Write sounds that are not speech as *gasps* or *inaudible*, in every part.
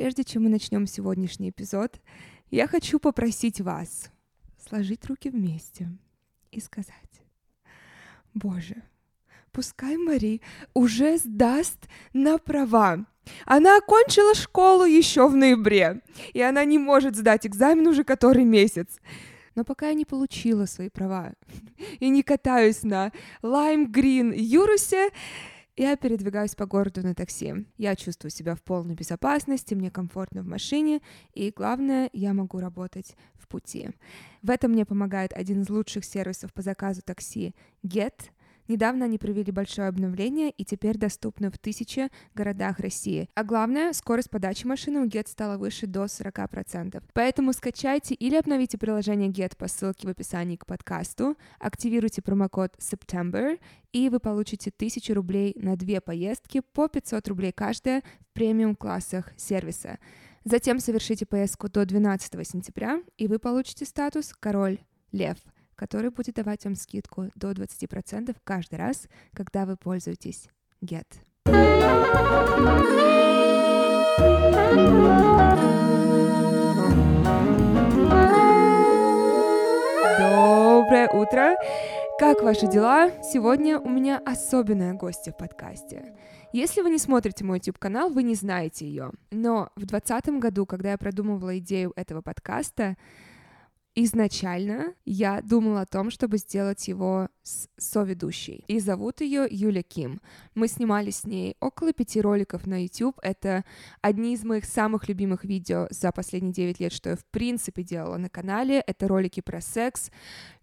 прежде чем мы начнем сегодняшний эпизод, я хочу попросить вас сложить руки вместе и сказать, Боже, пускай Мари уже сдаст на права. Она окончила школу еще в ноябре, и она не может сдать экзамен уже который месяц. Но пока я не получила свои права и не катаюсь на Лайм Грин Юрусе, я передвигаюсь по городу на такси. Я чувствую себя в полной безопасности, мне комфортно в машине, и главное, я могу работать в пути. В этом мне помогает один из лучших сервисов по заказу такси Get — Недавно они провели большое обновление и теперь доступны в тысячи городах России. А главное, скорость подачи машины у Get стала выше до 40%. Поэтому скачайте или обновите приложение Get по ссылке в описании к подкасту, активируйте промокод September, и вы получите 1000 рублей на две поездки по 500 рублей каждая в премиум-классах сервиса. Затем совершите поездку до 12 сентября, и вы получите статус «Король Лев» который будет давать вам скидку до 20% каждый раз, когда вы пользуетесь Get. Доброе утро! Как ваши дела? Сегодня у меня особенная гостья в подкасте. Если вы не смотрите мой YouTube-канал, вы не знаете ее. Но в 2020 году, когда я продумывала идею этого подкаста, Изначально я думала о том, чтобы сделать его с соведущей. И зовут ее Юля Ким. Мы снимали с ней около пяти роликов на YouTube. Это одни из моих самых любимых видео за последние 9 лет, что я в принципе делала на канале. Это ролики про секс,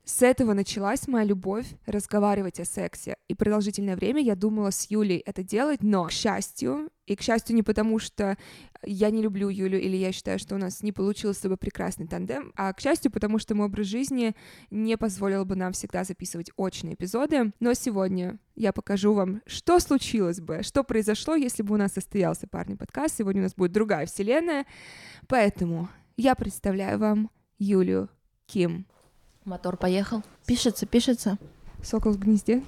с этого началась моя любовь разговаривать о сексе. И продолжительное время я думала с Юлей это делать, но, к счастью, и к счастью не потому, что я не люблю Юлю или я считаю, что у нас не получился тобой прекрасный тандем, а к счастью, потому что мой образ жизни не позволил бы нам всегда записывать очные эпизоды. Но сегодня я покажу вам, что случилось бы, что произошло, если бы у нас состоялся парный подкаст. Сегодня у нас будет другая вселенная. Поэтому я представляю вам Юлю Ким. Мотор поехал. Пишется, пишется. Сокол в гнезде.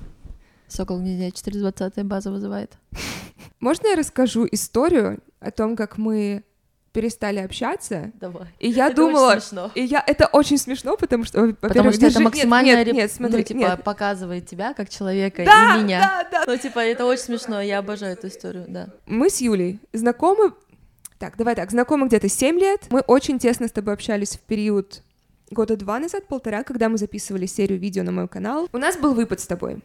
Сокол в гнезде 420 база вызывает. *laughs* Можно я расскажу историю о том, как мы перестали общаться. Давай. И я это думала, очень смешно. и я это очень смешно, потому что, потому что это максимально нет, нет, нет, смотри, ну, типа нет. показывает тебя как человека да, и меня. Да, да. Ну типа это очень смешно, я обожаю эту историю, да. Мы с Юлей знакомы. Так, давай так, знакомы где-то 7 лет. Мы очень тесно с тобой общались в период года два назад, полтора, когда мы записывали серию видео на мой канал, у нас был выпад с тобой.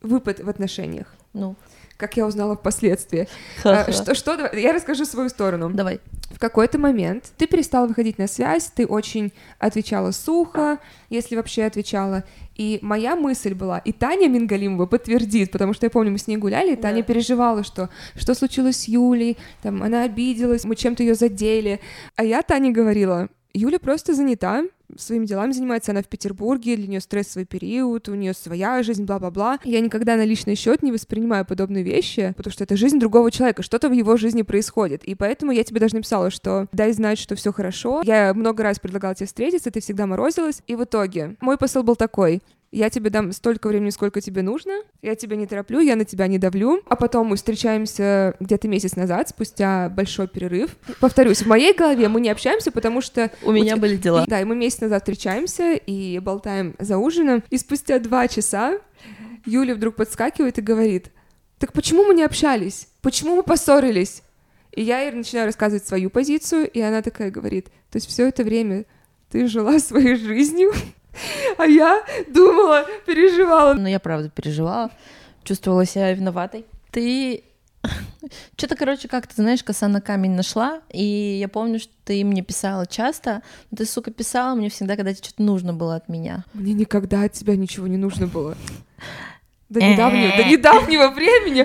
Выпад в отношениях. Ну. Как я узнала впоследствии. *laughs* А, что, что, я расскажу свою сторону. Давай. В какой-то момент ты перестала выходить на связь, ты очень отвечала сухо, если вообще отвечала. И моя мысль была, и Таня Мингалимова подтвердит, потому что я помню, мы с ней гуляли, и Таня да. переживала, что что случилось с Юлей, там она обиделась, мы чем-то ее задели. А я Тане говорила, Юля просто занята, своими делами занимается, она в Петербурге, для нее стрессовый период, у нее своя жизнь, бла-бла-бла. Я никогда на личный счет не воспринимаю подобные вещи, потому что это жизнь другого человека, что-то в его жизни происходит. И поэтому я тебе даже написала, что дай знать, что все хорошо. Я много раз предлагала тебе встретиться, ты всегда морозилась. И в итоге мой посыл был такой я тебе дам столько времени, сколько тебе нужно, я тебя не тороплю, я на тебя не давлю, а потом мы встречаемся где-то месяц назад, спустя большой перерыв. Повторюсь, в моей голове мы не общаемся, потому что... У меня были дела. Да, и мы месяц назад встречаемся и болтаем за ужином, и спустя два часа Юля вдруг подскакивает и говорит, так почему мы не общались? Почему мы поссорились? И я ей начинаю рассказывать свою позицию, и она такая говорит, то есть все это время ты жила своей жизнью, а я думала, переживала. Ну, я правда переживала, чувствовала себя виноватой. Ты *laughs* что-то, короче, как ты знаешь, коса на камень нашла, и я помню, что ты мне писала часто, но ты, сука, писала мне всегда, когда тебе что-то нужно было от меня. Мне никогда от тебя ничего не нужно было. До недавнего, до недавнего *laughs* времени.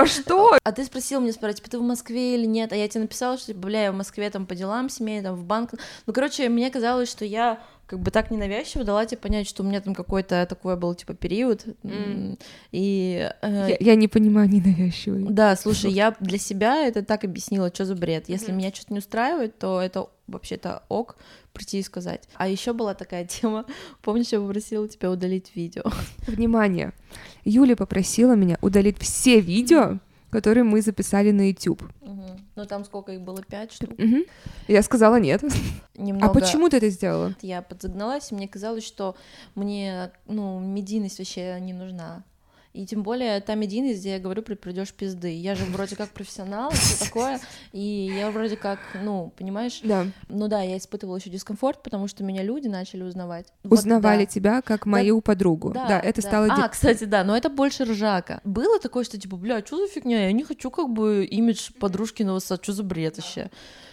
А что? А ты спросил мне, спросил, типа, ты в Москве или нет? А я тебе написала, что, типа, бля, я в Москве там по делам семейным, там в банк. Ну, короче, мне казалось, что я как бы так ненавязчиво дала тебе понять, что у меня там какой-то такой был типа период, mm. и э, я, я не понимаю ненавязчивый. Да, слушай, я для себя это так объяснила, что за бред. Если mm. меня что-то не устраивает, то это вообще-то ок прийти и сказать. А еще была такая *laughs* тема, помнишь, я попросила тебя удалить видео. Внимание, Юля попросила меня удалить все видео, который мы записали на YouTube. Угу. Ну там сколько их было? Пять штук? Мгм. Я сказала нет. Немного... А почему ты это сделала? Я подзагналась, и мне казалось, что мне, ну, медийность вообще не нужна. И тем более та медийность, где я говорю, придешь пизды. Я же вроде как профессионал, все такое, и я вроде как, ну, понимаешь, Да. ну да, я испытывала еще дискомфорт, потому что меня люди начали узнавать. Вот Узнавали да. тебя как мою подругу. Да, это стало... А, кстати, да, но это больше ржака. Было такое, что типа, бля, что за фигня? Я не хочу как бы имидж подружкиного сад, что за бред вообще?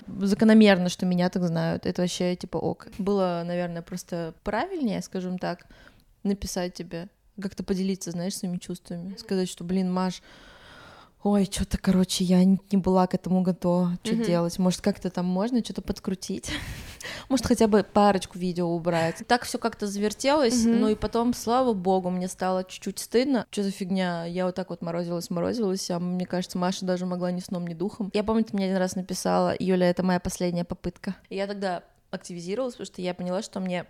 Закономерно, что меня так знают. Это вообще типа ок. Было, наверное, просто правильнее, скажем так, написать тебе, как-то поделиться, знаешь, своими чувствами. Сказать, что, блин, Маш, ой, что-то, короче, я не была к этому готова. Что Мгм. делать? Может, как-то там можно что-то подкрутить? *laughs* Может, хотя бы парочку видео убрать. Так все как-то завертелось, Мгм. ну и потом, слава богу, мне стало чуть-чуть стыдно. Что за фигня? Я вот так вот морозилась, морозилась, а мне кажется, Маша даже могла ни сном, ни духом. Я помню, ты мне один раз написала, Юля, это моя последняя попытка. И я тогда активизировалась, потому что я поняла, что мне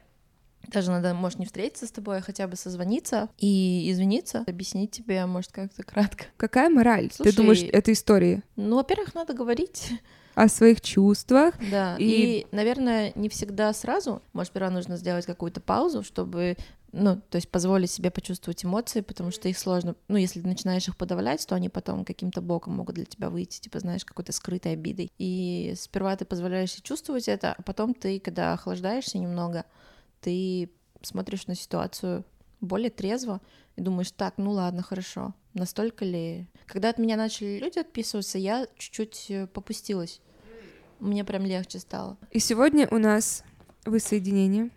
даже надо, может, не встретиться с тобой, а хотя бы созвониться и извиниться, объяснить тебе, может, как-то кратко. Какая мораль? Слушай, Ты думаешь, этой истории? Ну, во-первых, надо говорить. О своих чувствах? Да, И- и... наверное, не всегда сразу. Может, сперва нужно сделать какую-то паузу, чтобы, ну, то есть позволить себе почувствовать эмоции, потому что их сложно, ну, если ты начинаешь их подавлять, то они потом каким-то боком могут для тебя выйти, типа, знаешь, какой-то скрытой обидой. И сперва ты позволяешь себе чувствовать это, а потом ты, когда охлаждаешься немного, ты смотришь на ситуацию более трезво и думаешь, так, ну ладно, хорошо, настолько ли... Когда от меня начали люди отписываться, я чуть-чуть э, попустилась. Мне прям легче стало. И сегодня у нас воссоединение.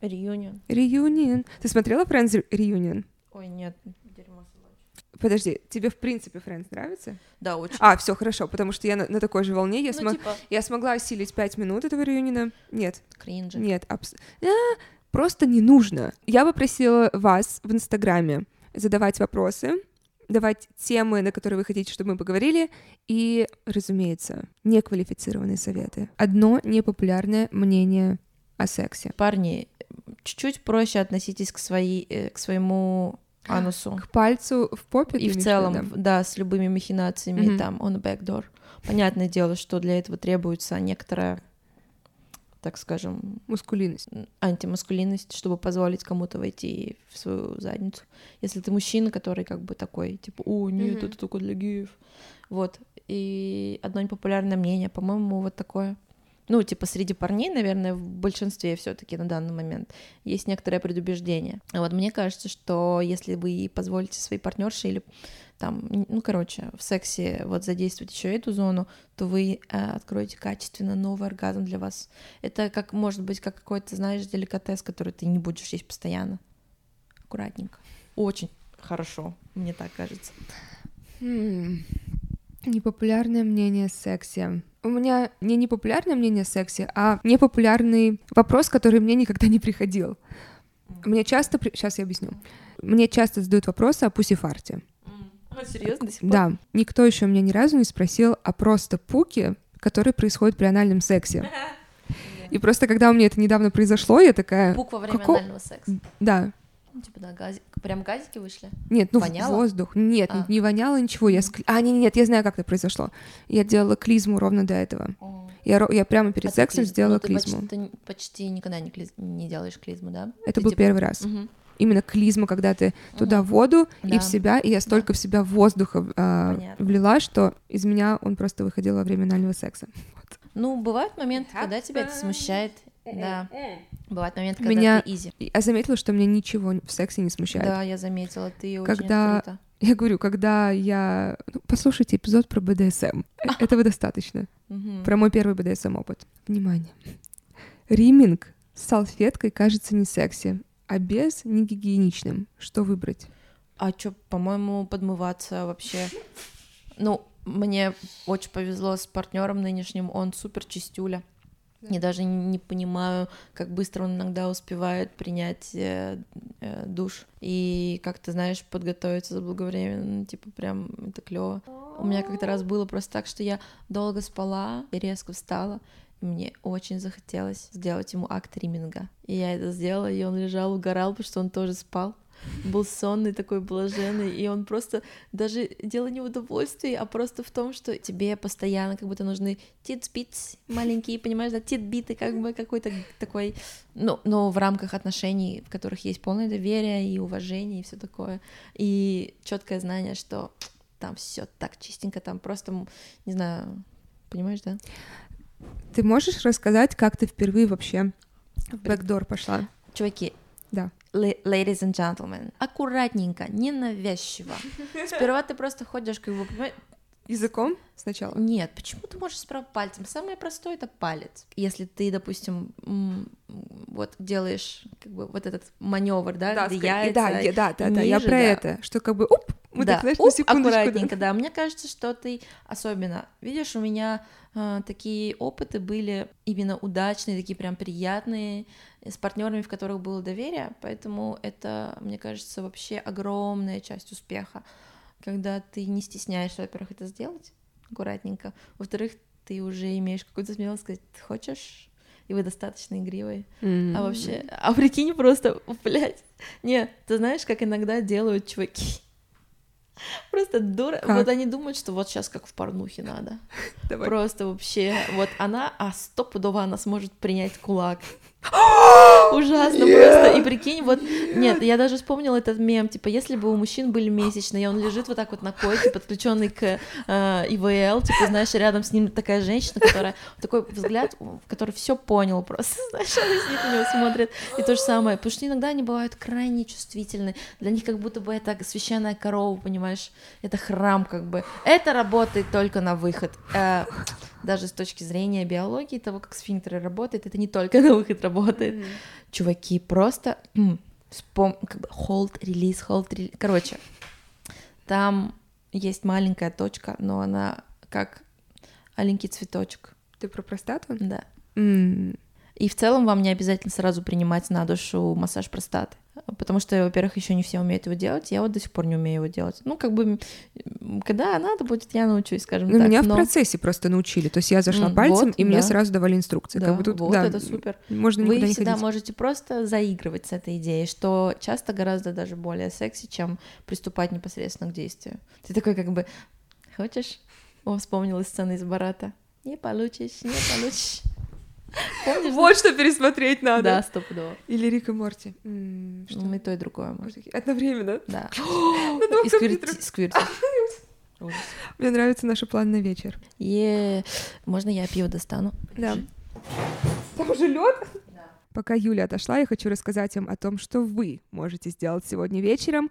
Реюнион. Реюнион. Ты смотрела Friends Reunion? Ой, нет. Подожди, тебе в принципе Friends нравится? Да, очень. А, все хорошо, потому что я на, на такой же волне. Я, ну, смо- типа, я смогла осилить пять минут этого реюнина. Нет, кринжи. нет, абс- А, просто не нужно. Я попросила вас в Инстаграме задавать вопросы, давать темы, на которые вы хотите, чтобы мы поговорили, и, разумеется, неквалифицированные советы. Одно непопулярное мнение о сексе. Парни, чуть-чуть проще относитесь к, своей, э, к своему анусу. К пальцу в попе И в целом, да? да, с любыми махинациями, Мгм. там, on the back door. Понятное дело, что для этого требуется некоторая, так скажем, Мускулинность. антимаскулинность, чтобы позволить кому-то войти в свою задницу. Если ты мужчина, который как бы такой, типа, о, нет, Мгм. это только для геев. Вот. И одно непопулярное мнение, по-моему, вот такое. Ну, типа, среди парней, наверное, в большинстве все таки на данный момент есть некоторое предубеждение. А вот мне кажется, что если вы позволите своей партнерше или там, ну, короче, в сексе вот задействовать еще эту зону, то вы э, откроете качественно новый оргазм для вас. Это как, может быть, как какой-то, знаешь, деликатес, который ты не будешь есть постоянно. Аккуратненько. Очень хорошо, мне так кажется. Непопулярное мнение о сексе. У меня не непопулярное мнение о сексе, а непопулярный вопрос, который мне никогда не приходил. Мне часто... Сейчас я объясню. Мне часто задают вопросы о пусифарте. А, серьезно, до сих пор? Да, никто еще меня ни разу не спросил о просто пуке, который происходит при анальном сексе. *laughs* И просто когда у меня это недавно произошло, я такая... Пук во время Какого- анального секса. Да, типа, да, гази... прям газики вышли. Нет, ну в Воняло? воздух. Нет, А. не воняло ничего. Я ск- А, нет, нет, я знаю, как это произошло. Я делала клизму ровно до этого. Я, я прямо перед А сексом клиз- сделала ну, ты клизму. Почти, ты почти никогда не, клиз- не делаешь клизму, да? Это Ты был типа- первый раз. Мгм. Именно клизма, когда ты туда Мгм. воду и Да. в себя, и я столько в себя воздуха Понятно. влила, что из меня он просто выходил во время анального секса. *laughs* Ну, бывают моменты, когда тебя это смущает. Да. Бывают моменты, когда Меня- ты изи. Я заметила, что меня ничего в сексе не смущает. Да, я заметила, ты Когда- очень круто. Я говорю, когда я... ну, послушайте эпизод про БДСМ. Э, *laughs* Этого достаточно. Про мой первый БДСМ опыт. Внимание. Риминг с салфеткой кажется не секси, а без не гигиеничным. Что выбрать? А чё, по-моему, подмываться вообще... Ну, мне очень повезло с партнером нынешним, он супер чистюля. Я даже не понимаю, как быстро он иногда успевает принять э, э, душ и как ты знаешь подготовиться заблаговременно, типа прям это клево. У меня как-то раз было просто так, что я долго спала и резко встала, и мне очень захотелось сделать ему акт риминга. И я это сделала, и он лежал, угорал, потому что он тоже спал. Был сонный такой блаженный, и он просто даже дело не в удовольствии, а просто в том, что тебе постоянно как будто нужны титбитс маленькие, понимаешь, да, титбиты, как бы какой-то такой, ну, но в рамках отношений, в которых есть полное доверие и уважение и все такое, и четкое знание, что там все так чистенько, там просто, не знаю, понимаешь, да? Ты можешь рассказать, как ты впервые вообще в бэкдор пошла? Чуваки, Да. ladies and gentlemen, аккуратненько, ненавязчиво. *laughs* Сперва ты просто ходишь, как бы, Языком сначала? Нет, почему ты можешь справа пальцем? Самое простое это палец. Если ты, допустим, вот делаешь как бы вот этот маневр, да, где ска- яйца да, я- да, да, да, я ниже, про да. это, что как бы, уп, мы да, так, знаешь, уп, на секундочку. да. аккуратненько, да. Мне кажется, что ты особенно, видишь, у меня э, такие опыты были именно удачные, такие прям приятные, э, с партнерами, в которых было доверие, поэтому это, мне кажется, вообще огромная часть успеха, когда ты не стесняешься, во-первых, это сделать аккуратненько, во-вторых, ты уже имеешь какую-то смелость сказать, ты хочешь, и вы достаточно игривые. М. А вообще, а прикинь, просто, блядь, не, ты знаешь, как иногда делают чуваки? Просто дура. Как? Вот они думают, что вот сейчас как в порнухе надо. Давай. Просто вообще, вот она, а стопудово она сможет принять кулак. *gasps* Ужасно просто. И прикинь, вот, нет, я даже вспомнила этот мем, типа, если бы у мужчин были месячные, и он лежит вот так вот на койке, подключенный к э, ИВЛ, типа, знаешь, рядом с ним такая женщина, которая, такой взгляд, который все понял просто, *laughs* знаешь, она сидит на него смотрит, и то же самое, потому что иногда они бывают крайне чувствительны, для них как будто бы это священная корова, понимаешь, это храм как бы, это работает только на выход, Э, даже с точки зрения биологии, того, как сфинктеры работают, это не только *laughs* на выход работает. Чуваки, просто вспом... как бы hold, релиз, hold, релиз. Короче, там есть маленькая точка, но она как аленький цветочек, Ты про простату? да. М. И в целом вам не обязательно сразу принимать на душу массаж простаты. Потому что, во-первых, еще не все умеют его делать, я вот до сих пор не умею его делать. Ну, как бы, когда надо будет, я научусь, скажем Ну, так. меня в но- процессе просто научили. То есть я зашла М, пальцем, вот, и мне да. сразу давали инструкции. Да, как бы тут, вот да, это супер. Можно Вы не всегда ходить. можете просто заигрывать с этой идеей, что часто гораздо даже более секси, чем приступать непосредственно к действию. Ты такой как бы, хочешь? О, вспомнила сцену из Барата. Не получишь, не получишь. Помнишь? Вот что пересмотреть надо. Да, стопудово. Или Рик и Морти. Что? Ну, и то, и другое. может. Одновременно. Да. *gasps* И сквирти-. *laughs* Мне нравится наш план на вечер. Е, Можно я пиво достану? Да. Там уже лед? Пока Юля отошла, я хочу рассказать вам о том, что вы можете сделать сегодня вечером.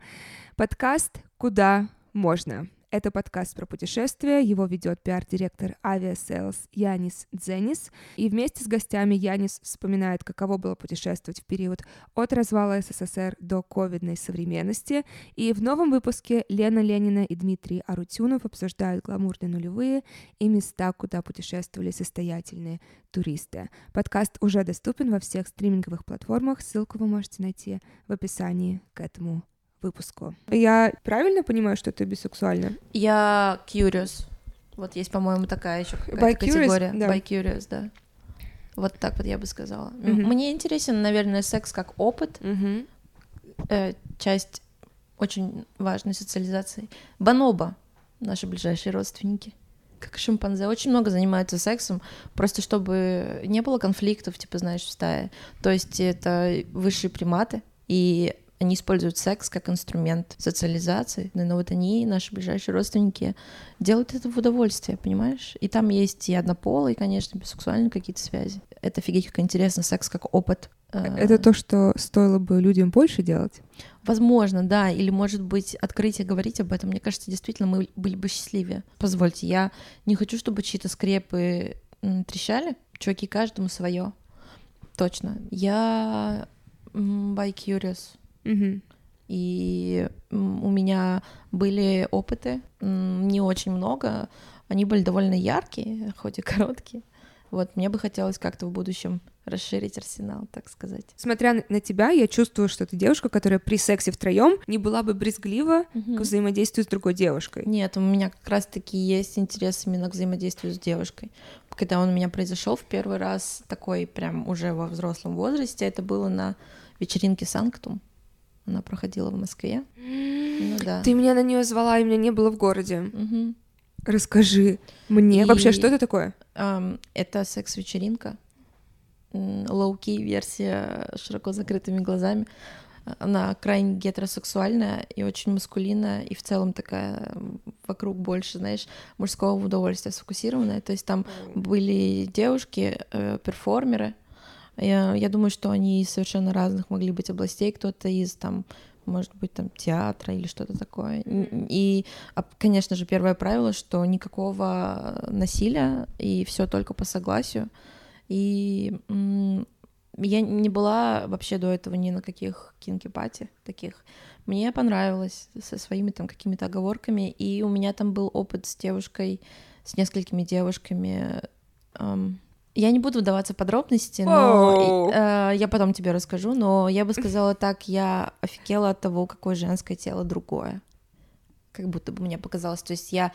Подкаст «Куда можно». Это подкаст про путешествия. Его ведет пиар-директор Aviasales Янис Дзенис. И вместе с гостями Янис вспоминает, каково было путешествовать в период от развала СССР до ковидной современности. И в новом выпуске Лена Ленина и Дмитрий Арутюнов обсуждают гламурные нулевые и места, куда путешествовали состоятельные туристы. Подкаст уже доступен во всех стриминговых платформах. Ссылку вы можете найти в описании к этому выпуску. Я правильно понимаю, что ты бисексуальна? Я curious. Вот есть, по-моему, такая еще Bi-curious, категория. да. By curious, да. Вот так вот я бы сказала. Мгм. Мне интересен, наверное, секс как опыт, э, часть очень важной социализации. Баноба, наши ближайшие родственники, как шимпанзе, очень много занимаются сексом, просто чтобы не было конфликтов, типа, знаешь, в стае. То есть это высшие приматы, и они используют секс как инструмент социализации, но вот они, наши ближайшие родственники, делают это в удовольствие, понимаешь? И там есть и однополые, конечно, бисексуальные какие-то связи. Это офигеть как интересно, секс как опыт. Э, Это то, что стоило бы людям больше делать? Возможно, да, или, может быть, открытие говорить об этом. Мне кажется, действительно, мы были бы счастливее. Позвольте, я не хочу, чтобы чьи-то скрепы трещали. Чуваки, каждому свое. Точно. Я by curious. Мгм. И у меня были опыты, не очень много. Они были довольно яркие, хоть и короткие. Вот, мне бы хотелось как-то в будущем расширить арсенал, так сказать. Смотря на- тебя, я чувствую, что ты девушка, которая при сексе втроем не была бы брезглива к взаимодействию с другой девушкой. Нет, у меня как раз-таки есть интерес именно к взаимодействию с девушкой. Когда он у меня произошел в первый раз, такой прям уже во взрослом возрасте, это было на вечеринке Санктум. Она проходила в Москве. Ну *gasps* да. Ты меня на нее звала, и меня не было в городе. Мгм. Расскажи мне И- вообще, что это такое? Ам, это секс-вечеринка. Лоу-ки версия широко закрытыми глазами. Она крайне гетеросексуальная и очень маскулинная, и в целом такая вокруг больше, знаешь, мужского удовольствия сфокусированная. То есть там были девушки, э, перформеры. Я, я думаю, что они из совершенно разных могли быть областей. Кто-то из там, может быть, там театра или что-то такое. И, а, конечно же, первое правило, что никакого насилия и все только по согласию. И я не была вообще до этого ни на каких кинки-пати таких. Мне понравилось со своими там какими-то оговорками, и у меня там был опыт с девушкой, с несколькими девушками. Ам, Я не буду вдаваться в подробности, но э, я потом тебе расскажу, но я бы сказала *laughs* так, я офигела от того, какое женское тело другое. Как будто бы мне показалось. То есть я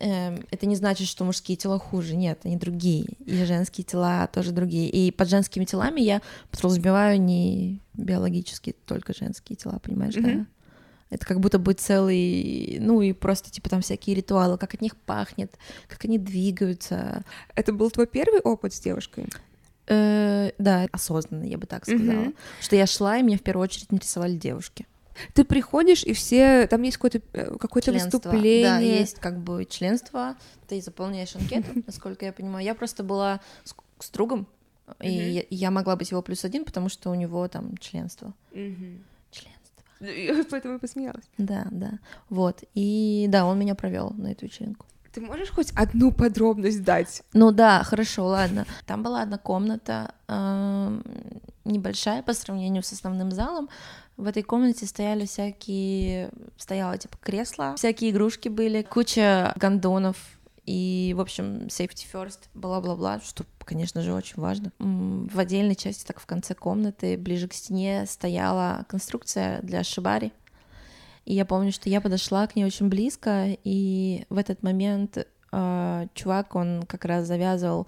эм, это не значит, что мужские тела хуже. Нет, они другие. И женские тела тоже другие. И под женскими телами я подразумеваю не биологически только женские тела, понимаешь, да? Это как будто бы целый, ну и просто типа там всякие ритуалы, как от них пахнет, как они двигаются. Это был твой первый опыт с девушкой? Э, да, осознанно, я бы так сказала. Что я шла, и меня в первую очередь интересовали девушки. Ты приходишь, и все... Там есть какое-то, э, какое-то Членство. выступление. Да, есть как бы членство, ты заполняешь анкету, *laughs* насколько я понимаю. Я просто была с, с другом, и я, могла быть его плюс один, потому что у него там членство. Мгм. Я *laughs* Поэтому и посмеялась. Да, да. Вот. И да, он меня провел на эту вечеринку. Ты можешь хоть одну подробность дать? Ну да, хорошо, ладно. Там была одна комната, эм, небольшая по сравнению с основным залом. В этой комнате стояли всякие, стояло типа кресла, всякие игрушки были, куча гондонов и, в общем, safety first, бла-бла-бла, что, конечно же, очень важно. В отдельной части, так в конце комнаты, ближе к стене, стояла конструкция для шибари. И я помню, что я подошла к ней очень близко, и в этот момент э, чувак, он как раз завязывал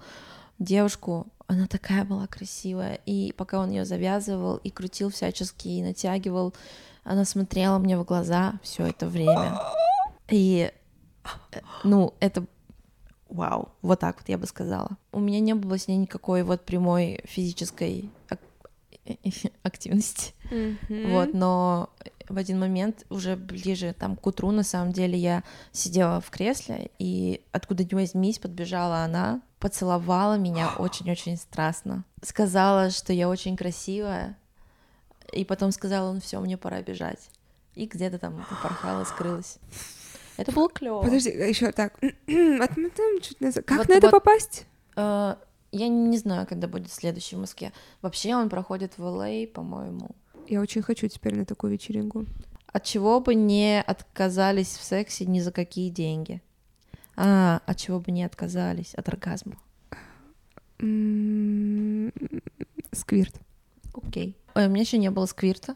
девушку, она такая была красивая, и пока он ее завязывал и крутил всячески, и натягивал, она смотрела мне в глаза все это время. И, э, ну, это вау, вот так вот я бы сказала. У меня не было с ней никакой вот прямой физической ак- *laughs* активности. Вот, но в один момент, уже ближе там к утру, на самом деле, я сидела в кресле, и откуда ни возьмись, подбежала она, поцеловала меня *gasps* очень-очень страстно. Сказала, что я очень красивая, и потом сказала, ну все, мне пора бежать. И где-то там порхала, скрылась. *laughs* Это было клево. Подожди, еще так. *clears throat* Как Вот- на это вот- попасть? Э, Я не знаю, когда будет следующий в Москве. Вообще он проходит в Л.А., по-моему. Я очень хочу теперь на такую вечеринку. От чего бы не отказались в сексе ни за какие деньги? А, от чего бы не отказались? От оргазма. М, Сквирт. Окей. Ой, у меня еще не было сквирта.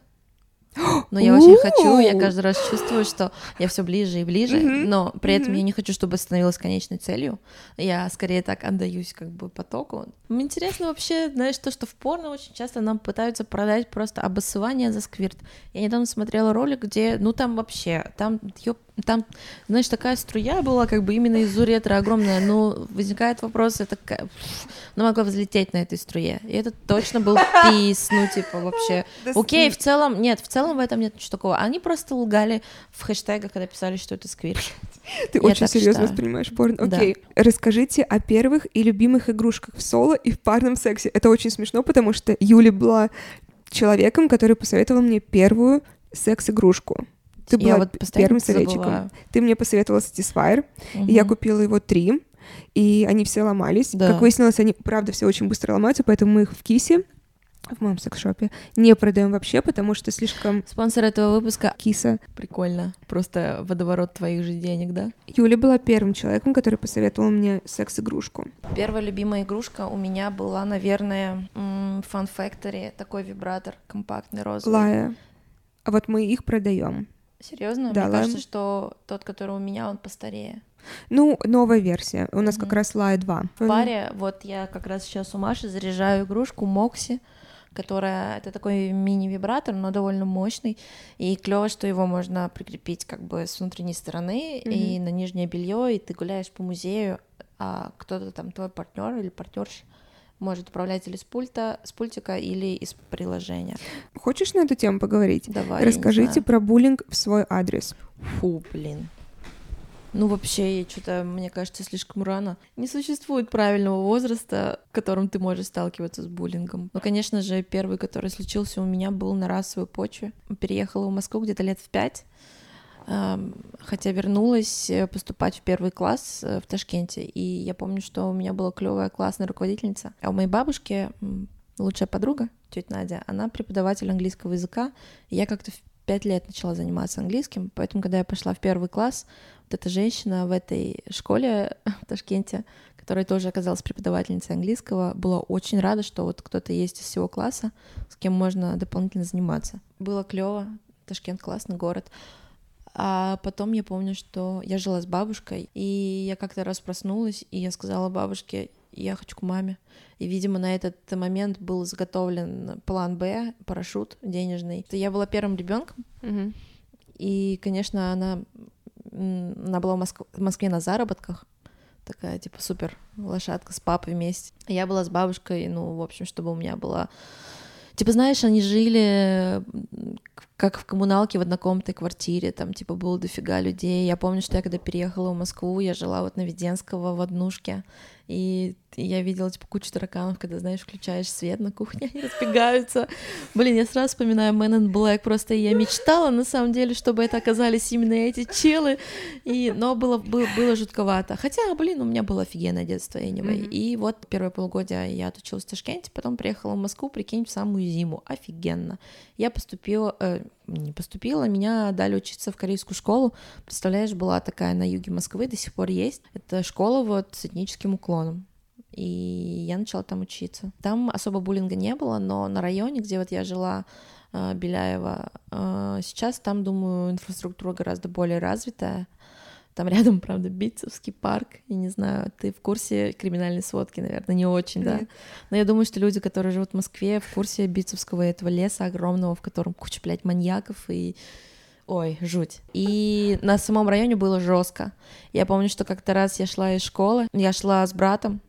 *gasps* Но я очень хочу, я каждый раз чувствую, что я все ближе и ближе, но при этом я не хочу, чтобы становилось конечной целью. Я скорее так отдаюсь как бы потоку. Мне интересно вообще, знаешь, то, что в порно очень часто нам пытаются продать просто обоссывание за сквирт. Я недавно смотрела ролик, где, ну там вообще, там, ё- там, знаешь, такая струя была, как бы именно из уретры огромная, но возникает вопрос, это ка- пф, она могла взлететь на этой струе. И это точно был *laughs* пис, ну типа вообще. Окей, в целом, нет, в целом в этом нет ничего такого. Они просто лгали в хэштегах, когда писали, что это сквирт. Ты Я очень серьезно считаю. воспринимаешь порно. Да. Окей. Расскажите о первых и любимых игрушках в соло и в парном сексе. Это очень смешно, потому что Юля была человеком, который посоветовал мне первую секс-игрушку. Ты Я была вот первым советчиком. Ты мне посоветовала Satisfyer, и я купила его три, и они все ломались. Да. Как выяснилось, они, правда, все очень быстро ломаются, поэтому мы их в кисе, в моем секс-шопе, не продаем вообще, потому что слишком Спонсор этого выпуска киса. прикольно. Просто водоворот твоих же денег, да? Юля была первым человеком, который посоветовал мне секс-игрушку. Первая любимая игрушка у меня была, наверное, м, Fun Factory, такой вибратор компактный розовый. Лая. А вот мы их продаем. Серьезно? Да, Мне Лайм. кажется, что тот, который у меня, он постарее. Ну, новая версия. У нас как Мгм. раз Лая 2. В паре, вот я как раз сейчас у Маши заряжаю игрушку Мокси, которая это такой мини-вибратор, но довольно мощный. И клево, что его можно прикрепить как бы с внутренней стороны mm-hmm. и на нижнее белье, и ты гуляешь по музею, а кто-то там твой партнер или партнерша может управлять или с пульта, с пультика, или из приложения. Хочешь на эту тему поговорить? Давай. Расскажите про буллинг в свой адрес. Фу, блин. Ну, вообще, что-то, мне кажется, слишком рано. Не существует правильного возраста, в котором ты можешь сталкиваться с буллингом. Ну, конечно же, первый, который случился у меня, был на расовой почве. Переехала в Москву где-то лет в пять, хотя вернулась э, поступать в первый класс э, в Ташкенте. И я помню, что у меня была клевая классная руководительница. А у моей бабушки лучшая подруга, тетя Надя, она преподаватель английского языка. И я как-то в пять лет начала заниматься английским, поэтому, когда я пошла в первый класс, вот эта женщина в этой школе *laughs* в Ташкенте, которая тоже оказалась преподавательницей английского, была очень рада, что вот кто-то есть из всего класса, с кем можно дополнительно заниматься. Было клево, Ташкент классный город. А потом я помню, что я жила с бабушкой, и я как-то раз проснулась, и я сказала бабушке, я хочу к маме. И, видимо, на этот момент был заготовлен план Б, парашют денежный. Я была первым ребенком, угу. и, конечно, она, она была в, Моск... в Москве на заработках, такая, типа, супер лошадка с папой вместе. Я была с бабушкой, ну, в общем, чтобы у меня была Типа, знаешь, они жили как в коммуналке в однокомнатной квартире, там, типа, было дофига людей. Я помню, что я когда переехала в Москву, я жила вот на Веденского в однушке, и я видела, типа, кучу тараканов, когда, знаешь, включаешь свет на кухне, *laughs* они разбегаются. Блин, я сразу вспоминаю Man in Black, просто я мечтала, на самом деле, чтобы это оказались именно эти челы, и... но было, было, было жутковато. Хотя, блин, у меня было офигенное детство, anyway. Mm-hmm. И вот первое полугодие я отучилась в Ташкенте, потом приехала в Москву, прикинь, в самую зиму. Офигенно. Я поступила, э, не поступила, меня дали учиться в корейскую школу. Представляешь, была такая на юге Москвы, до сих пор есть. Это школа вот с этническим уклоном. И я начала там учиться. Там особо буллинга не было, но на районе, где вот я жила, э, Беляева, э, сейчас там, думаю, инфраструктура гораздо более развитая. Там рядом, правда, Битцевский парк. Я не знаю, ты в курсе криминальной сводки, наверное, не очень, да? Нет. Но я думаю, что люди, которые живут в Москве, в курсе Битцевского этого леса огромного, в котором куча, блядь, маньяков и Ой, жуть. И на самом районе было жестко. Я помню, что как-то раз я шла из школы, я шла с братом,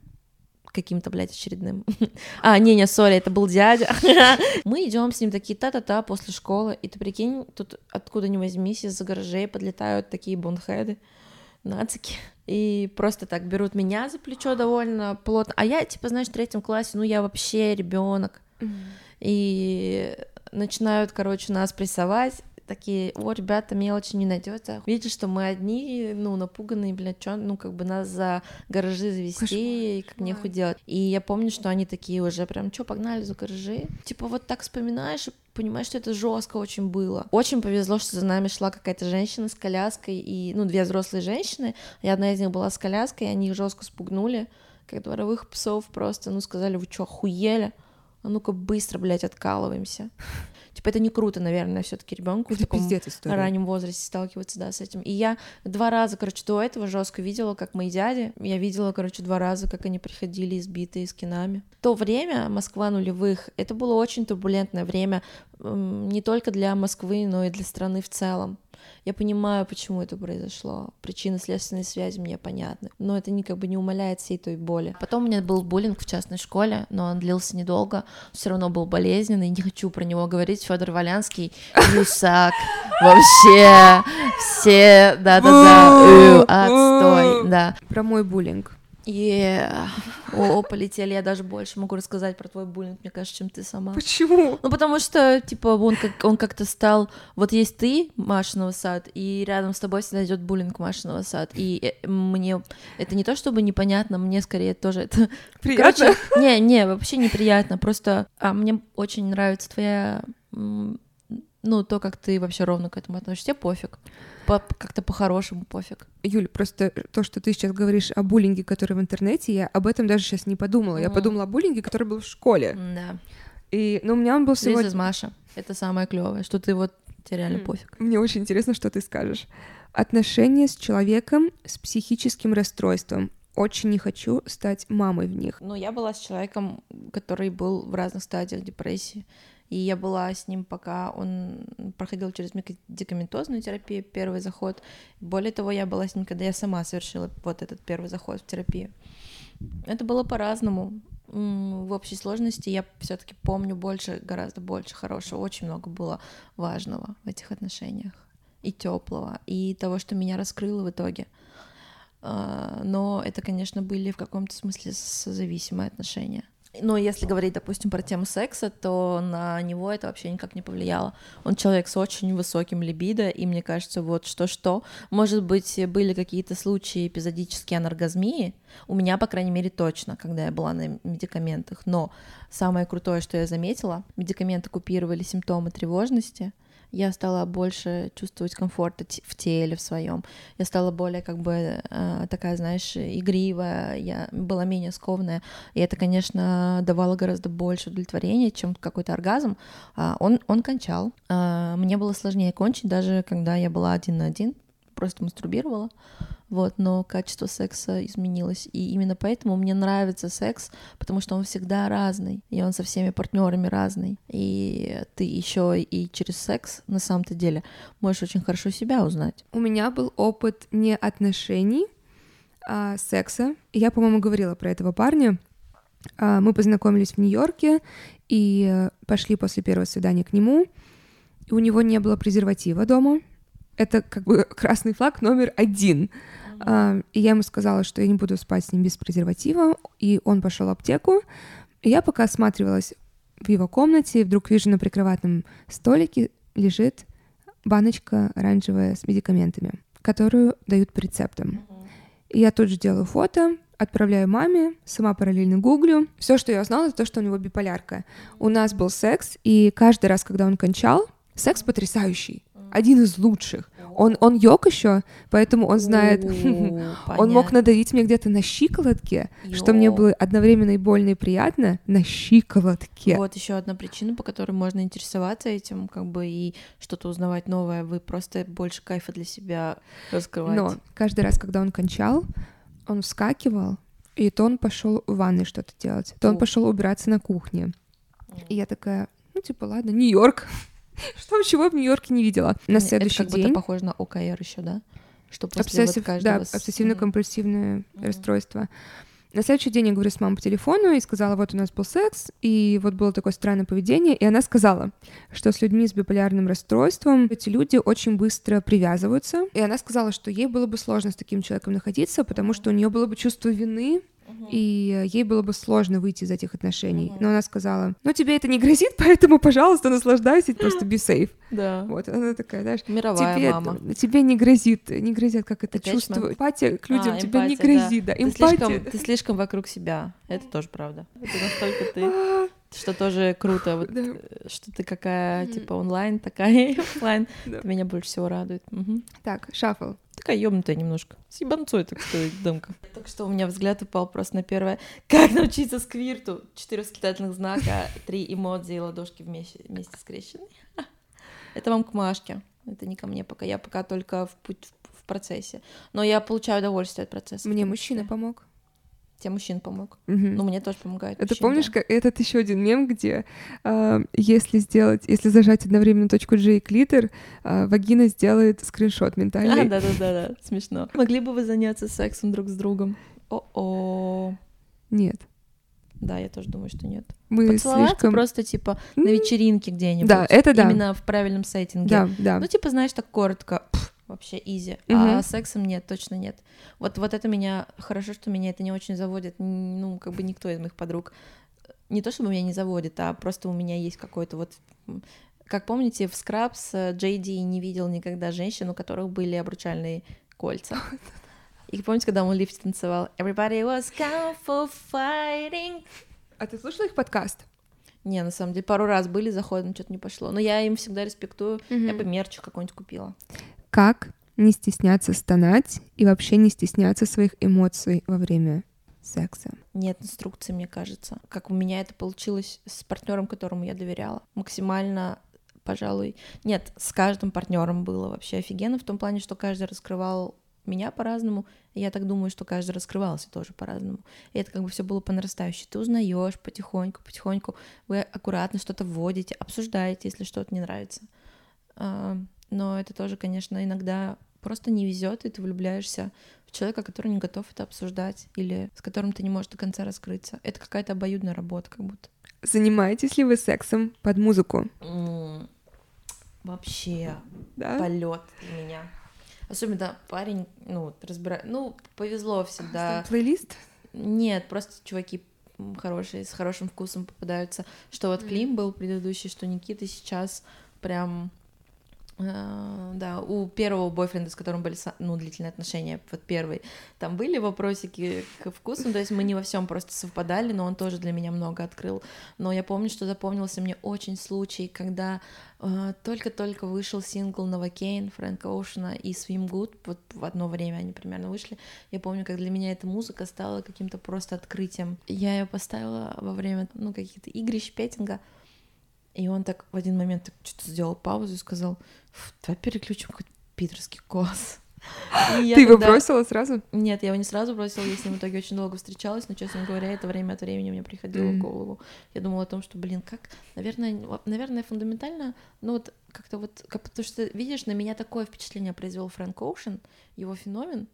каким-то, блядь, очередным. *laughs* а, не-не, сори, это был дядя. *laughs* Мы идем с ним такие та-та-та после школы, и ты прикинь, тут откуда ни возьмись, из-за гаражей подлетают такие бонхеды нацики. И просто так берут меня за плечо довольно плотно. А я, типа, знаешь, в третьем классе, ну, я вообще ребенок. И начинают, короче, нас прессовать такие, о, ребята, мелочи не найдется. Видите, что мы одни, ну, напуганные, блядь, что, ну, как бы нас за гаражи завести, Кошмар. и как нехуй делать. И я помню, что они такие уже прям, что, погнали за гаражи? Типа вот так вспоминаешь и понимаешь, что это жестко очень было. Очень повезло, что за нами шла какая-то женщина с коляской, и, ну, две взрослые женщины, и одна из них была с коляской, и они их жестко спугнули, как дворовых псов просто, ну, сказали, вы что, охуели? А ну-ка быстро, блядь, откалываемся. Типа это не круто, наверное, все таки ребенку в таком раннем возрасте сталкиваться, да, с этим. И я два раза, короче, до этого жестко видела, как мои дяди, я видела, короче, два раза, как они приходили избитые с кинами. То время, Москва нулевых, это было очень турбулентное время не только для Москвы, но и для страны в целом. Я понимаю, почему это произошло. Причины следственной связи мне понятны. Но это не как бы не умаляет всей той боли. Потом у меня был буллинг в частной школе, но он длился недолго. Все равно был болезненный. Не хочу про него говорить. Федор Валянский, Юсак. *laughs* Вообще все, да-да-да, отстой, да. Про мой буллинг. Yeah. О, полетели. Я даже больше могу рассказать про твой буллинг, мне кажется, чем ты сама. Почему? Ну, потому что, типа, он, как, он как-то стал... Вот есть ты, Машиного сад, и рядом с тобой всегда идет буллинг Машиного сад. И э, мне... Это не то, чтобы непонятно, мне скорее тоже это... *laughs* Приятно? Короче, не, не, вообще неприятно. Просто а, мне очень нравится твоя ну, то, как ты вообще ровно к этому относишься, тебе пофиг. По как-то по-хорошему пофиг. Юль, просто то, что ты сейчас говоришь о буллинге, который в интернете, я об этом даже сейчас не подумала. Mm. Я подумала о буллинге, который был в школе. Да. И, ну, у меня он был сегодня... из Маша. Это самое клевое, что ты вот тебе реально mm. пофиг. Мне очень интересно, что ты скажешь. Отношения с человеком с психическим расстройством. очень не хочу стать мамой в них. Ну, я была с человеком, который был в разных стадиях депрессии. И я была с ним, пока он проходил через медикаментозную терапию, первый заход. Более того, я была с ним, когда я сама совершила вот этот первый заход в терапию. Это было по-разному. В общей сложности я все-таки помню больше, гораздо больше хорошего. Очень много было важного в этих отношениях. И теплого, и того, что меня раскрыло в итоге. А, но это, конечно, были в каком-то смысле созависимые отношения. Но если говорить, допустим, про тему секса, то на него это вообще никак не повлияло. Он человек с очень высоким либидо, и мне кажется, вот что-что. Может быть, были какие-то случаи эпизодические аноргазмии. У меня, по крайней мере, точно, когда я была на медикаментах. Но самое крутое, что я заметила, медикаменты купировали симптомы тревожности — я стала больше чувствовать комфорт в теле в своем. Я стала более как бы э, такая, знаешь, игривая, я была менее скованная. И это, конечно, давало гораздо больше удовлетворения, чем какой-то оргазм. А, он, он кончал. А, мне было сложнее кончить, даже когда я была один на один, просто мастурбировала вот, но качество секса изменилось, и именно поэтому мне нравится секс, потому что он всегда разный, и он со всеми партнерами разный, и ты еще и через секс на самом-то деле можешь очень хорошо себя узнать. У меня был опыт не отношений, а секса. Я, по-моему, говорила про этого парня. А, мы познакомились в Нью-Йорке и пошли после первого свидания к нему. И у него не было презерватива дома. Это как бы *laughs* красный флаг номер один. Uh, и я ему сказала, что я не буду спать с ним без презерватива, и он пошел в аптеку. И я пока осматривалась в его комнате, вдруг вижу на прикроватном столике лежит баночка оранжевая с медикаментами, которую дают по рецептам. И я тут же делаю фото, отправляю маме, сама параллельно гуглю. Все, что я узнала, это то, что у него биполярка. У нас был секс, и каждый раз, когда он кончал, секс потрясающий один из лучших. Он, он йог еще, поэтому он знает, *laughs* он мог надавить мне где-то на щиколотке, что мне было одновременно и больно, и приятно, на щиколотке. Вот еще одна причина, по которой можно интересоваться этим, как бы, и что-то узнавать новое. Вы просто больше кайфа для себя раскрываете. Но каждый раз, когда он кончал, он вскакивал, и то он пошел в ванной что-то делать, то он пошел убираться на кухне. И я такая, ну, типа, ладно, Нью-Йорк. *laughs* Что чего в Нью-Йорке не видела. На следующий это как будто похоже на ОКР еще, да? Что после Обсессив, вот каждого... Да, обсессивно-компульсивное mm-hmm. расстройство. На следующий день я говорю с мамой по телефону и сказала, вот у нас был секс, и вот было такое странное поведение, и она сказала, что с людьми с биполярным расстройством эти люди очень быстро привязываются, и она сказала, что ей было бы сложно с таким человеком находиться, потому что у нее было бы чувство вины и ей было бы сложно выйти из этих отношений. Но она сказала, ну тебе это не грозит, *laughs* поэтому, пожалуйста, наслаждайся, просто be safe. Да. Вот, она такая, знаешь, Мировая тебе, мама. тебе не грозит, не грозит, как это Attachment. чувство. Эмпатия к людям а, тебе не грозит, да. да. Эмпатия. Ты слишком, ты слишком вокруг себя, это тоже правда. Это настолько ты *laughs* что тоже круто, вот, да. что ты какая, типа, онлайн, такая *laughs* офлайн. Да. Меня больше всего радует. Угу. Так, шаффл. Такая ёбнутая немножко. С ебанцой, так сказать, дымка. *laughs* Так что у меня взгляд упал просто на первое. Как научиться сквирту? Четыре восклицательных знака, *laughs* три эмодзи и ладошки вместе, вместе скрещены. *laughs* Это вам к Машке. Это не ко мне пока. Я пока только в путь в процессе. Но я получаю удовольствие от процесса. Мне мужчина помог. Тебе мужчин помог. Угу. Ну, мне тоже помогает. Это мужчин, помнишь, да. как этот еще один мем, где э, если сделать, если зажать одновременно точку G и клитер, э, вагина сделает скриншот ментальный. А, да, да, да, да, смешно. Могли бы вы заняться сексом друг с другом? О-о. Нет. Да, я тоже думаю, что нет. Мы Поцеловаться слишком... просто, типа, на вечеринке где-нибудь. Да, это да. Именно в правильном сеттинге. Да, да. Ну, типа, знаешь, так коротко, пф, вообще изи. Угу. А сексом нет, точно нет. Вот, вот это меня, хорошо, что меня это не очень заводит, ну, как бы никто из моих подруг, не то чтобы меня не заводит, а просто у меня есть какой-то вот как помните, в Скрабс э, Джейди не видел никогда женщин, у которых были обручальные кольца. *laughs* И помните, когда он в лифте танцевал? Everybody was come for fighting. А ты слушала их подкаст? Не, на самом деле, пару раз были заходы, но что-то не пошло. Но я им всегда респектую. Mm-hmm. Я бы мерч какой-нибудь купила как не стесняться стонать и вообще не стесняться своих эмоций во время секса. Нет инструкции, мне кажется. Как у меня это получилось с партнером, которому я доверяла. Максимально пожалуй. Нет, с каждым партнером было вообще офигенно в том плане, что каждый раскрывал меня по-разному. Я так думаю, что каждый раскрывался тоже по-разному. И это как бы все было по нарастающей. Ты узнаешь потихоньку, потихоньку. Вы аккуратно что-то вводите, обсуждаете, если что-то не нравится. Но это тоже, конечно, иногда просто не везет, и ты влюбляешься в человека, который не готов это обсуждать или с которым ты не можешь до конца раскрыться. Это какая-то обоюдная работа, как будто. Занимаетесь ли вы сексом под музыку? Вообще Да? полет для меня. Особенно парень, ну, вот разбирает. Ну, повезло всегда. Плейлист? Нет, просто чуваки хорошие, с хорошим вкусом попадаются. Что вот Клим был предыдущий, что Никита сейчас прям да, у первого бойфренда, с которым были ну, длительные отношения, вот первый, там были вопросики к вкусу, то есть мы не во всем просто совпадали, но он тоже для меня много открыл. Но я помню, что запомнился мне очень случай, когда э, только-только вышел сингл Новокейн Фрэнка Оушена и Swim Good, вот в одно время они примерно вышли. Я помню, как для меня эта музыка стала каким-то просто открытием. Я ее поставила во время, ну, каких-то игрищ, петинга, и он так в один момент так что-то сделал паузу и сказал, «Фу, давай переключим голос. *laughs* И я Ты его тогда- бросила сразу? Нет, я его не сразу бросила, я с ним в итоге очень долго встречалась, но, честно говоря, это время от времени мне приходило в Мгм. голову. Я думала о том, что, блин, как, наверное, наверное, фундаментально, ну вот как-то вот, как, потому что, видишь, на меня такое впечатление произвел Фрэнк Оушен, его феномен,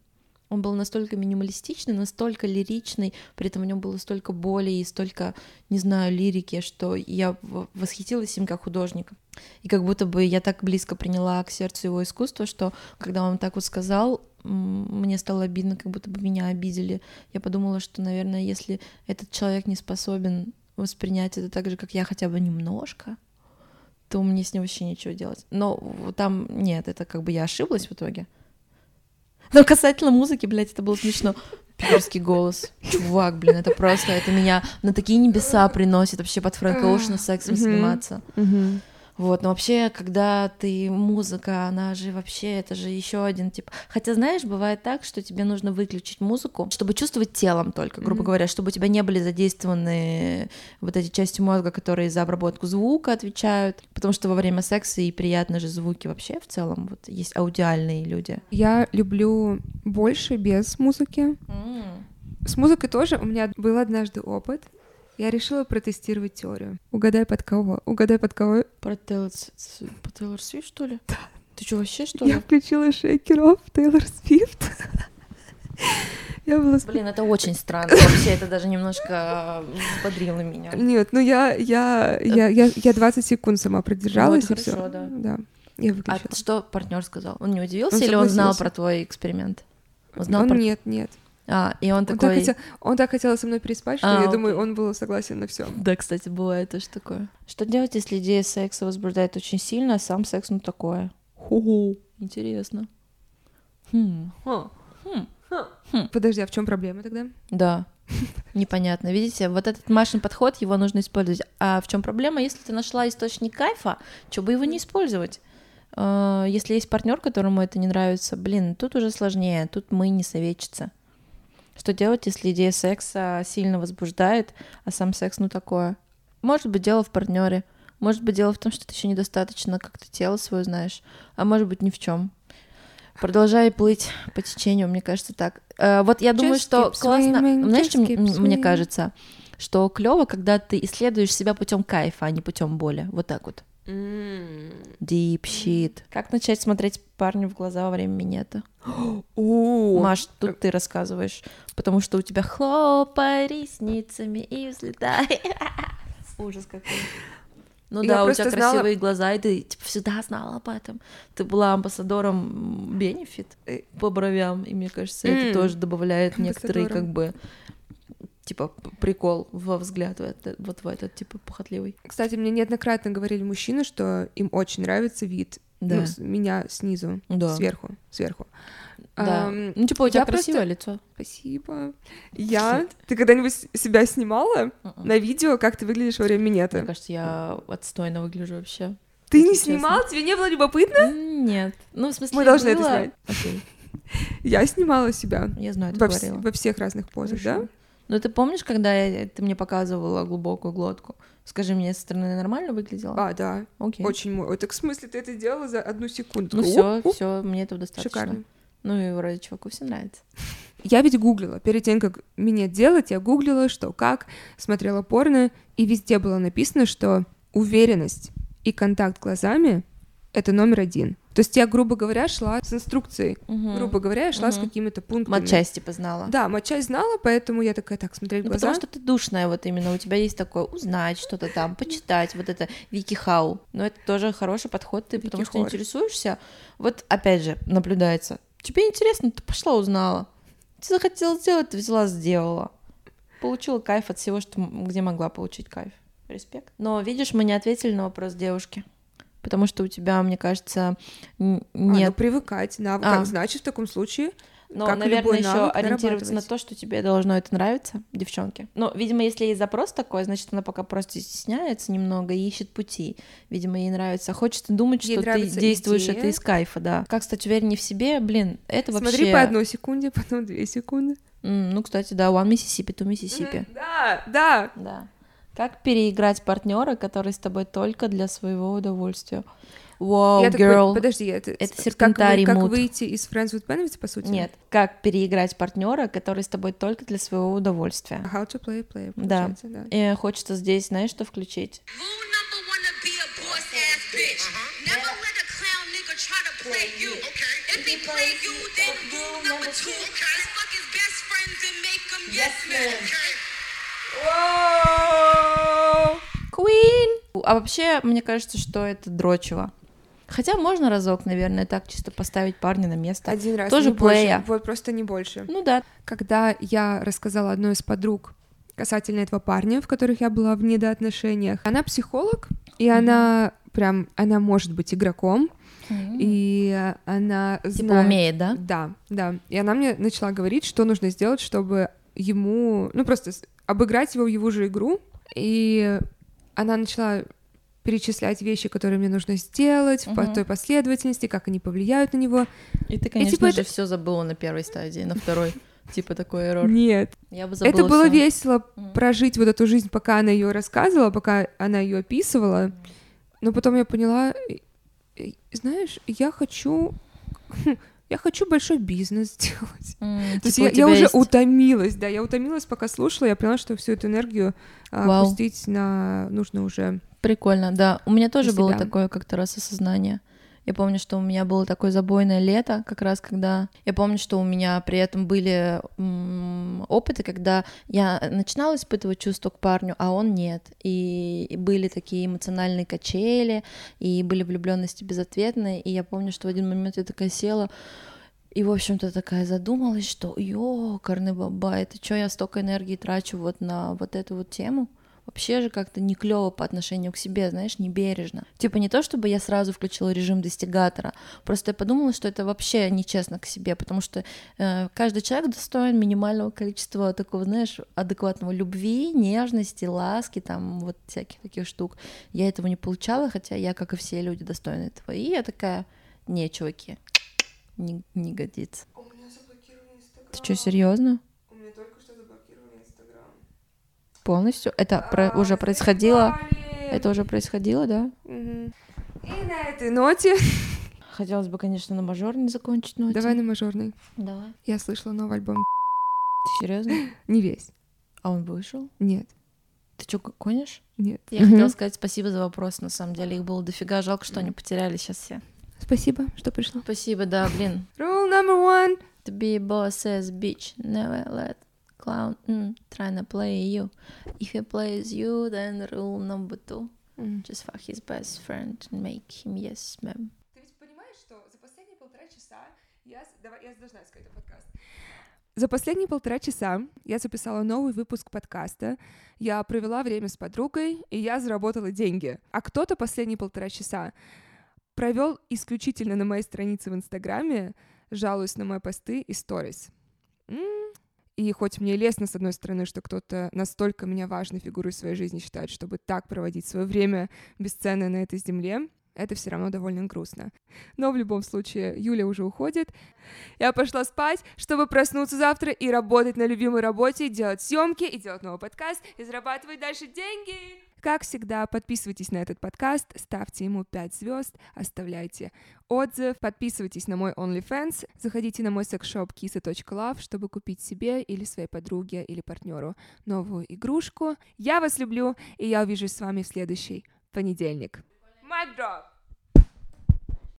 он был настолько минималистичный, настолько лиричный, при этом в нем было столько боли и столько, не знаю, лирики, что я восхитилась им как художником. И как будто бы я так близко приняла к сердцу его искусство, что когда он так вот сказал, мне стало обидно, как будто бы меня обидели. Я подумала, что, наверное, если этот человек не способен воспринять это так же, как я, хотя бы немножко, то мне с ним вообще нечего делать. Но там нет, это как бы я ошиблась в итоге. Но касательно музыки, блядь, это было смешно. Питерский голос. Чувак, блин, это просто, это меня на такие небеса приносит вообще под Фрэнка Оушена сексом заниматься. Вот, но вообще, когда ты музыка, она же вообще, это же еще один тип. Хотя, знаешь, бывает так, что тебе нужно выключить музыку, чтобы чувствовать телом только, грубо Мгм. говоря, чтобы у тебя не были задействованы вот эти части мозга, которые за обработку звука отвечают, потому что во время секса и приятно же звуки вообще в целом, вот есть аудиальные люди. Я люблю больше без музыки. С музыкой тоже у меня был однажды опыт. Я решила протестировать теорию. Угадай под кого? Угадай под кого? Про Тейлор, по Свифт, что ли? Да. Ты что, вообще, что ли? Я включила шейкеров Тейлор Свифт. *laughs* Я была... Блин, это очень странно. *laughs* Вообще, это даже немножко взбодрило меня. Нет, ну я, я, я, я, я 20 секунд сама продержалась Ну, и это все. хорошо, да. Да. Я А выключила. что партнер сказал? Он не удивился Он или он знал про твой эксперимент? Он знал Он про- нет, нет. А, и он, Он так, хотел, он так хотел со мной переспать, что А, я окей. думаю, он был согласен на все. Да, кстати, бывает тоже такое. Что делать, если идея секса возбуждает очень сильно, а сам секс ну такое? Ху-ху. Интересно. Хм. Хм. Подожди, а в чем проблема тогда? Да. Непонятно. Видите, вот этот Машин подход, его нужно использовать. А в чем проблема? Если ты нашла источник кайфа, что бы его не использовать? А, Если есть партнер, которому это не нравится, блин, тут уже сложнее, тут мы не советчица. Что делать, если идея секса сильно возбуждает, а сам секс ну такое? Может быть, дело в партнере. Может быть, дело в том, что ты еще недостаточно как-то тело свое знаешь, а может быть, ни в чем. Продолжай плыть по течению, мне кажется, так. Э, вот я думаю, Just что keep классно. swimming, Знаешь, что мне swimming. кажется? Что клево, когда ты исследуешь себя путем кайфа, а не путем боли. Вот так вот. Deep shit. Как начать смотреть парню в глаза во время минета? *gasps* Маш, тут ты рассказываешь, потому что у тебя хлопай ресницами и взлетай. *laughs* Ужас какой. Ну Я да, у тебя знала- красивые глаза, и ты типа, всегда знала об этом. Ты была амбассадором Бенефит Э. по бровям, и мне кажется, М. это тоже добавляет некоторый как бы типа прикол во взгляд вот в этот типа похотливый. Кстати, мне неоднократно говорили мужчины, что им очень нравится вид Да. ну, с- меня снизу, Да. сверху, сверху. Да. Ам, ну типа у тебя я просто- красивое лицо. Спасибо. Я... Ты когда-нибудь себя снимала Мгм. на видео, как ты выглядишь во время Мне минета? кажется, я отстойно выгляжу вообще. Ты не снимала? Тебе не было любопытно? Нет. Ну, в смысле, Мы должны это. Окей. Я снимала себя Я знаю, ты во, говорила. во всех разных позах, да? Хорошо. Ну, ты помнишь, когда я- ты мне показывала глубокую глотку? Скажи мне, со стороны нормально выглядела? А, да. Окей. Очень мой. Так в смысле ты это делала за одну секунду? Ну все, все, мне этого достаточно. Шикарно. Ну и вроде чуваку все нравится. *laughs* Я ведь гуглила. Перед тем, как меня делать, я гуглила, что как, смотрела порно, и везде было написано, что уверенность и контакт глазами — это номер один. То есть я, грубо говоря, шла с инструкцией. Мгм. Грубо говоря, я шла с Мгм. какими-то пунктами. Матчасть типа знала. Да, матчасть знала, поэтому я такая, так, смотреть Ну, глаза. потому что ты душная, вот именно у тебя есть такое узнать что-то там, почитать, вот это Вики Хау. Но это тоже хороший подход, ты потому что интересуешься. Вот опять же, наблюдается. Тебе интересно, ты пошла узнала. Ты захотела сделать, ты взяла, сделала. Получила кайф от всего, что, где могла получить кайф. Респект. Но видишь, мы не ответили на вопрос девушки. Потому что у тебя, мне кажется, н- А, ну, нет. привыкать, навык. А. Значит, в таком случае Но, как наверное, еще ориентироваться на то, что тебе должно это нравиться, девчонке. Но, видимо, если есть запрос такой, значит, она пока просто стесняется немного и ищет пути. Видимо, ей нравится. Хочется думать, Ей что ты действуешь идея. это из кайфа, да. Как стать увереннее в себе, блин, это вообще... смотри по одной секунде, *laughs* потом две секунды. М, ну, кстати, да, one Mississippi, two Mississippi. Мгм, Да, да. Да. Как переиграть партнера, который с тобой только для своего удовольствия? Вау, Я так girl. пон- подожди, это, Это как, вы- серпентарий как выйти из Friends with Benefits, по сути? Нет, как переиграть партнера, который с тобой только для своего удовольствия. How to play a player, Да. И хочется здесь, знаешь, что включить? Play you. If he play you, then rule number two. Fuck his best friends and make them yes men. Queen! А вообще, мне кажется, что это дрочево. Хотя можно разок, наверное, так чисто поставить парня на место. Один раз, Тоже не больше. плея. Вот просто не больше. Ну да. Когда я рассказала одной из подруг касательно этого парня, в которых я была в недоотношениях, она психолог, и она прям, она может быть игроком, и она Типа знает... умеет, да? Да, да. И она мне начала говорить, что нужно сделать, чтобы ему, ну просто обыграть его в его же игру. И она начала перечислять вещи, которые мне нужно сделать в по- Мгм. той последовательности, как они повлияют на него. И ты, конечно типа же, это- все забыла на первой стадии, на второй. *laughs* Типа такой эррор. Нет, Я бы забыла это было всё. весело Мгм. прожить вот эту жизнь, пока она ее рассказывала, пока она ее описывала. Но потом я поняла, знаешь, я хочу, *laughs* я хочу большой бизнес *laughs* сделать. М, То есть типа, я, я уже есть- утомилась, да, я утомилась, пока слушала, я поняла, что всю эту энергию а, пустить на нужно уже. Прикольно, да. У меня тоже было такое как-то раз осознание. Я помню, что у меня было такое забойное лето, как раз когда... Я помню, что у меня при этом были опыты, когда я начинала испытывать чувство к парню, а он нет. И были такие эмоциональные качели, и были влюбленности безответные. И я помню, что в один момент я такая села, и, в общем-то, такая задумалась, что ёкарный баба, это что я столько энергии трачу вот на вот эту вот тему? Вообще же как-то не клево по отношению к себе, знаешь, не бережно. Типа не то, чтобы я сразу включила режим достигатора, просто я подумала, что это вообще нечестно к себе, потому что э, каждый человек достоин минимального количества такого, знаешь, адекватного любви, нежности, ласки, там вот всяких таких штук. Я этого не получала, хотя я, как и все люди, достойна этого. И я такая, не, чуваки, не, не годится. У меня заблокировали Инстаграм. Ты что, серьезно? У меня только что заблокировали Инстаграм. Полностью? Это про- уже происходило? Это уже происходило, да? И на этой ноте. Хотелось бы, конечно, на мажорной закончить ноте. Давай на мажорный. Давай. Я слышала новый альбом. Ты серьезно? *laughs* Не весь. А он вышел? Нет, Ты что, гонишь? нет. Я хотела сказать спасибо за вопрос, на самом деле. Их было дофига. Жалко, что они потеряли сейчас все. Спасибо, что пришла. Спасибо, да, блин. Rule number one. To be boss says bitch. Never let clown mm, trying to play you. If he plays you, then rule number two. М. Just fuck his best friend and make him yes, ma'am. Ты ведь понимаешь, что за последние полтора часа я... Давай, я должна сказать этот подкаст. За последние полтора часа я записала новый выпуск подкаста, я провела время с подругой, и я заработала деньги. А кто-то последние полтора часа провел исключительно на моей странице в Инстаграме, жалуясь на мои посты и сторис. И хоть мне лестно, с одной стороны, что кто-то настолько меня важной фигурой своей жизни считает, чтобы так проводить свое время бесценное на этой земле, это все равно довольно грустно. Но в любом случае, Юля уже уходит. Я пошла спать, чтобы проснуться завтра и работать на любимой работе, делать съемки и делать новый подкаст и зарабатывать дальше деньги. Как всегда, подписывайтесь на этот подкаст, ставьте ему 5 звезд, оставляйте отзыв, подписывайтесь на мой OnlyFans, заходите на мой секс-шоп kisa.love, чтобы купить себе или своей подруге или партнеру новую игрушку. Я вас люблю, и я увижусь с вами в следующий понедельник. Mic drop.